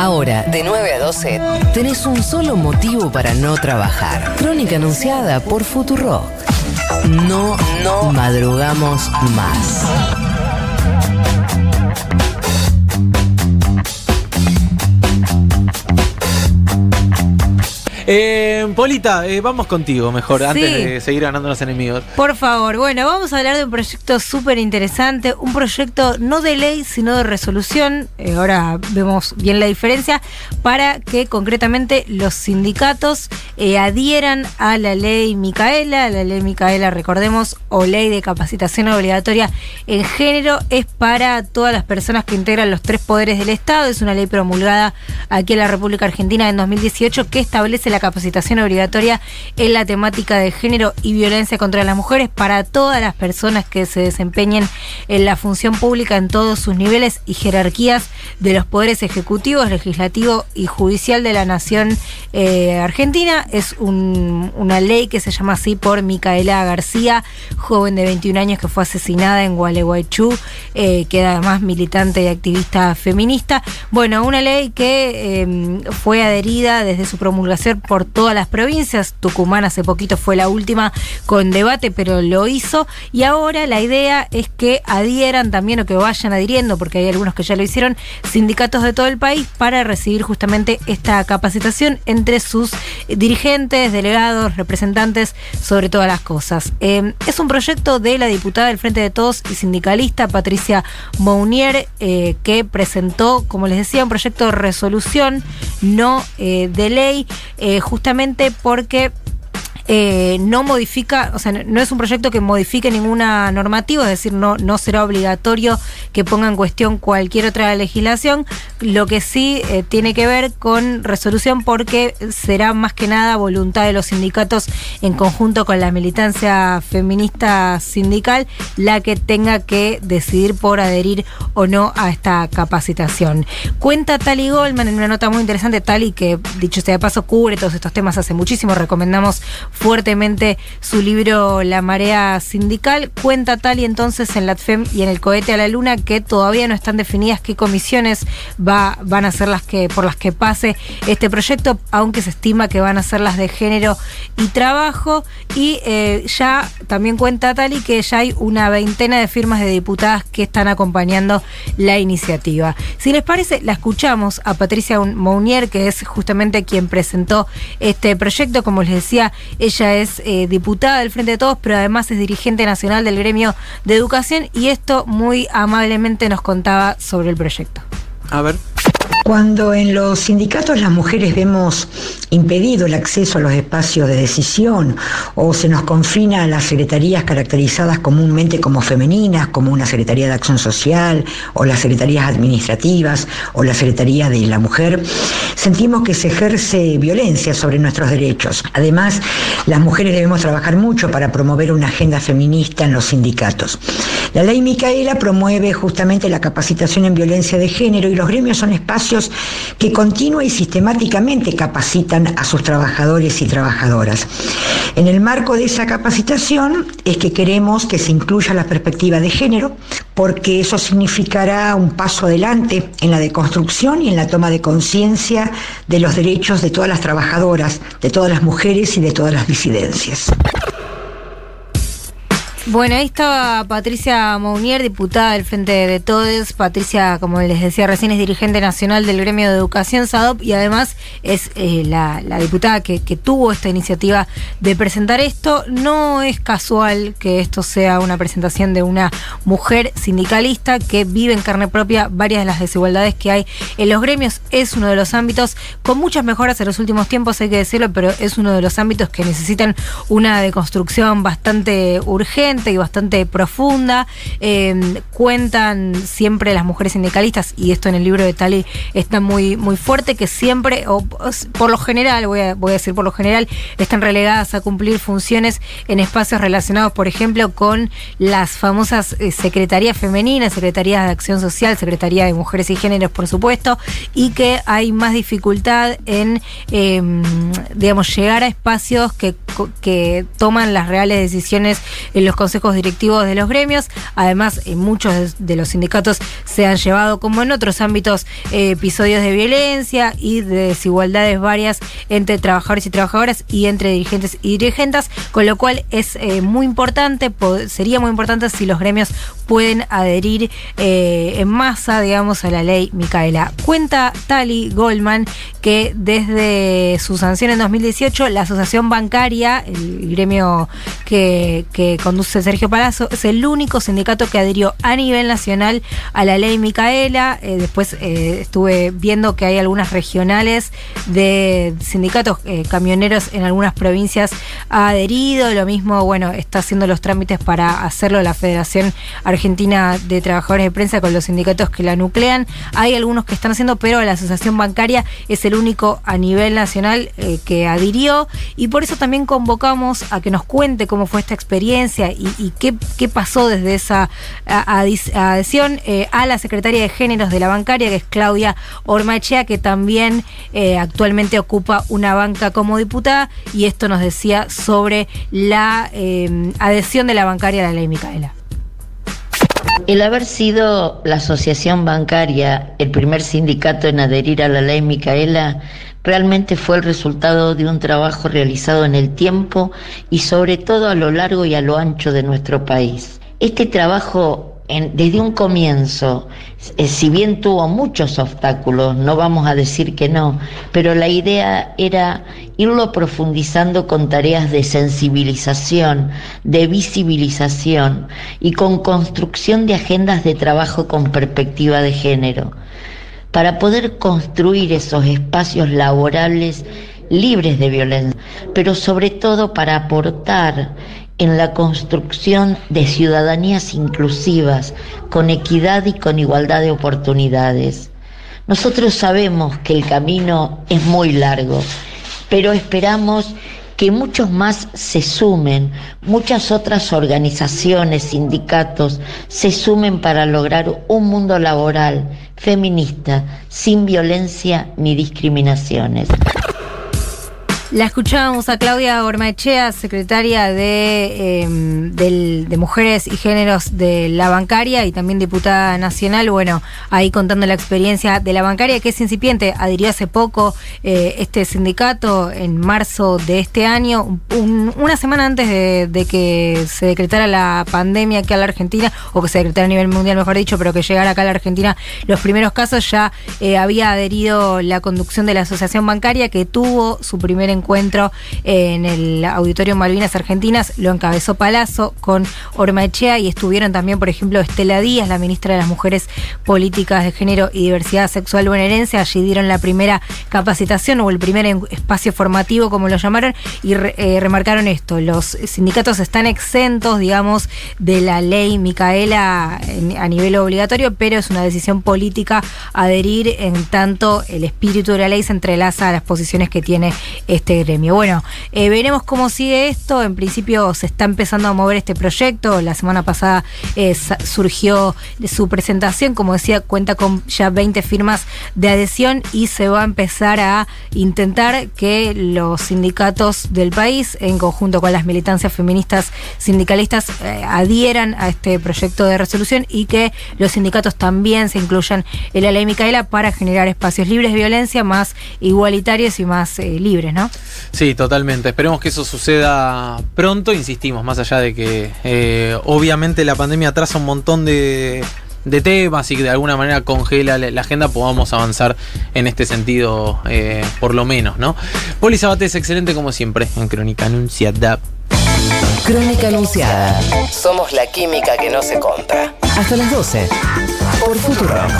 Ahora, de 9 a 12, tenés un solo motivo para no trabajar. Crónica anunciada por Futurock. No, no madrugamos más. Eh, Polita, eh, vamos contigo mejor, Sí. antes de seguir ganando los enemigos. Por favor, bueno, vamos a hablar de un proyecto súper interesante, un proyecto no de ley, sino de resolución, eh, ahora vemos bien la diferencia, para que concretamente los sindicatos eh, adhieran a la ley Micaela, la ley Micaela, recordemos, o ley de capacitación obligatoria en género, es para todas las personas que integran los tres poderes del Estado, es una ley promulgada aquí en la República Argentina en 2018 que establece la capacitación obligatoria en la temática de género y violencia contra las mujeres para todas las personas que se desempeñen en la función pública en todos sus niveles y jerarquías de los poderes ejecutivos, legislativo y judicial de la nación eh, argentina. Es un- una ley que se llama así por Micaela García, joven de 21 años que fue asesinada en Gualeguaychú, eh, que era además militante y activista feminista. Bueno, una ley que eh, fue adherida desde su promulgación por todas las provincias. Tucumán hace poquito fue la última con debate, pero lo hizo. Y ahora la idea es que adhieran también o que vayan adhiriendo, porque hay algunos que ya lo hicieron, sindicatos de todo el país para recibir justamente esta capacitación entre sus dirigentes, delegados, representantes, sobre todas las cosas. Eh, es un proyecto de la diputada del Frente de Todos y sindicalista Patricia Mounier, eh, que presentó, como les decía, un proyecto de resolución, no eh, de ley, eh, justamente porque eh, no modifica, o sea, no es un proyecto que modifique ninguna normativa, es decir, no, no será obligatorio que ponga en cuestión cualquier otra legislación. Lo que sí eh, tiene que ver con resolución porque será más que nada voluntad de los sindicatos en conjunto con la militancia feminista sindical la que tenga que decidir por adherir o no a esta capacitación. Cuenta Tali Goldman en una nota muy interesante, Tali que dicho sea de paso cubre todos estos temas hace muchísimo, recomendamos fuertemente su libro La marea sindical. Cuenta Tali entonces en la TFEM y en el cohete a la luna que todavía no están definidas qué comisiones va, van a ser las que por las que pase este proyecto, aunque se estima que van a ser las de género y trabajo. Y eh, ya también cuenta Tali que ya hay una veintena de firmas de diputadas que están acompañando la iniciativa. Si les parece, la escuchamos a Patricia Mounier, que es justamente quien presentó este proyecto. Como les decía, ella es eh, diputada del Frente de Todos, pero además es dirigente nacional del gremio de educación y esto muy amablemente nos contaba sobre el proyecto. A ver. Cuando en los sindicatos las mujeres vemos impedido el acceso a los espacios de decisión o se nos confina a las secretarías caracterizadas comúnmente como femeninas, como una Secretaría de Acción Social o las secretarías administrativas o la Secretaría de la Mujer, sentimos que se ejerce violencia sobre nuestros derechos. Además, las mujeres debemos trabajar mucho para promover una agenda feminista en los sindicatos. La ley Micaela promueve justamente la capacitación en violencia de género y los gremios son espacios que continua y sistemáticamente capacitan a sus trabajadores y trabajadoras. En el marco de esa capacitación es que queremos que se incluya la perspectiva de género, porque eso significará un paso adelante en la deconstrucción y en la toma de conciencia de los derechos de todas las trabajadoras, de todas las mujeres y de todas las disidencias. Bueno, ahí estaba Patricia Mounier, diputada del Frente de Todes. Patricia, como les decía recién, es dirigente nacional del gremio de educación SADOP y además es eh, la, diputada que, que tuvo esta iniciativa de presentar esto. No es casual que esto sea una presentación de una mujer sindicalista que vive en carne propia varias de las desigualdades que hay en los gremios. Es uno de los ámbitos con muchas mejoras en los últimos tiempos, hay que decirlo, pero es uno de los ámbitos que necesitan una deconstrucción bastante urgente y bastante profunda. Eh, cuentan siempre las mujeres sindicalistas, y esto en el libro de Tali está muy, muy fuerte, que siempre, o por lo general, voy a, voy a decir por lo general, están relegadas a cumplir funciones en espacios relacionados, por ejemplo, con las famosas eh, secretarías femeninas, secretarías de acción social, secretaría de mujeres y géneros, por supuesto, y que hay más dificultad en, eh, digamos, llegar a espacios que, que toman las reales decisiones en los consejos consejos directivos de los gremios. Además, en muchos de- los sindicatos se han llevado, como en otros ámbitos, eh, episodios de violencia y de desigualdades varias entre trabajadores y trabajadoras y entre dirigentes y dirigentes, con lo cual es eh, muy importante, po- sería muy importante si los gremios pueden adherir eh, en masa, digamos, a la ley Micaela. Cuenta Tali Goldman que desde su sanción en 2018, la Asociación Bancaria, el gremio que conduce Sergio Palazzo, es el único sindicato que adhirió a nivel nacional a la ley Micaela. Eh, después eh, estuve viendo que hay algunas regionales de sindicatos eh, camioneros en algunas provincias ha adherido. Lo mismo, bueno, está haciendo los trámites para hacerlo la Federación Argentina de Trabajadores de Prensa con los sindicatos que la nuclean. Hay algunos que están haciendo, pero la Asociación Bancaria es el único a nivel nacional que adhirió y por eso también convocamos a que nos cuente cómo fue esta experiencia y, qué, qué pasó desde esa adhesión eh, a la secretaria de Géneros de la bancaria, que es Claudia Ormachea, que también eh, actualmente ocupa una banca como diputada y esto nos decía sobre la eh, adhesión de la bancaria a la ley Micaela. El haber sido la asociación bancaria el primer sindicato en adherir a la ley Micaela realmente fue el resultado de un trabajo realizado en el tiempo y sobre todo a lo largo y a lo ancho de nuestro país. Este trabajo desde un comienzo, eh, si bien tuvo muchos obstáculos, no vamos a decir que no, pero la idea era irlo profundizando con tareas de sensibilización, de visibilización y con construcción de agendas de trabajo con perspectiva de género, para poder construir esos espacios laborables libres de violencia, pero sobre todo para aportar en la construcción de ciudadanías inclusivas, con equidad y con igualdad de oportunidades. Nosotros sabemos que el camino es muy largo, pero esperamos que muchos más se sumen, muchas otras organizaciones, sindicatos se sumen para lograr un mundo laboral feminista, sin violencia ni discriminaciones. La escuchábamos a Claudia Ormaechea, secretaria de, del- de Mujeres y Géneros de la Bancaria y también diputada nacional. Bueno, ahí contando la experiencia de la bancaria, que es incipiente. Adhirió hace poco eh, este sindicato en marzo de este año, un- una semana antes de, de que se decretara la pandemia aquí a la Argentina, o que se decretara a nivel mundial, mejor dicho, pero que llegara acá a la Argentina los primeros casos, ya eh, había adherido la conducción de la Asociación Bancaria, que tuvo su primer encuentro en el Auditorio Malvinas Argentinas, lo encabezó Palazzo con Ormaechea y estuvieron también, por ejemplo, Estela Díaz, la ministra de las Mujeres Políticas de Género y Diversidad Sexual Bonaerense, allí dieron la primera capacitación o el primer espacio formativo, como lo llamaron, y re- eh, remarcaron esto, los sindicatos están exentos, digamos, de la ley Micaela a nivel obligatorio, pero es una decisión política adherir en tanto el espíritu de la ley se entrelaza a las posiciones que tiene este gremio. Bueno, eh, veremos cómo sigue esto. En principio se está empezando a mover este proyecto. La semana pasada eh, surgió su presentación. Como decía, cuenta con ya 20 firmas de adhesión y se va a empezar a intentar que los sindicatos del país, en conjunto con las militancias feministas sindicalistas, eh, adhieran a este proyecto de resolución y que los sindicatos también se incluyan en la ley Micaela para generar espacios libres de violencia más igualitarios y más libres, ¿no? Sí, totalmente. Esperemos que eso suceda pronto. Insistimos, más allá de que eh, obviamente la pandemia atrasa un montón de, de temas y que de alguna manera congela la, la agenda, podamos avanzar en este sentido, eh, por lo menos, ¿no? Poli Sabate es excelente como siempre en Crónica Anunciada. Crónica Anunciada. Somos la química que no se compra. Hasta las 12. Por Futurock.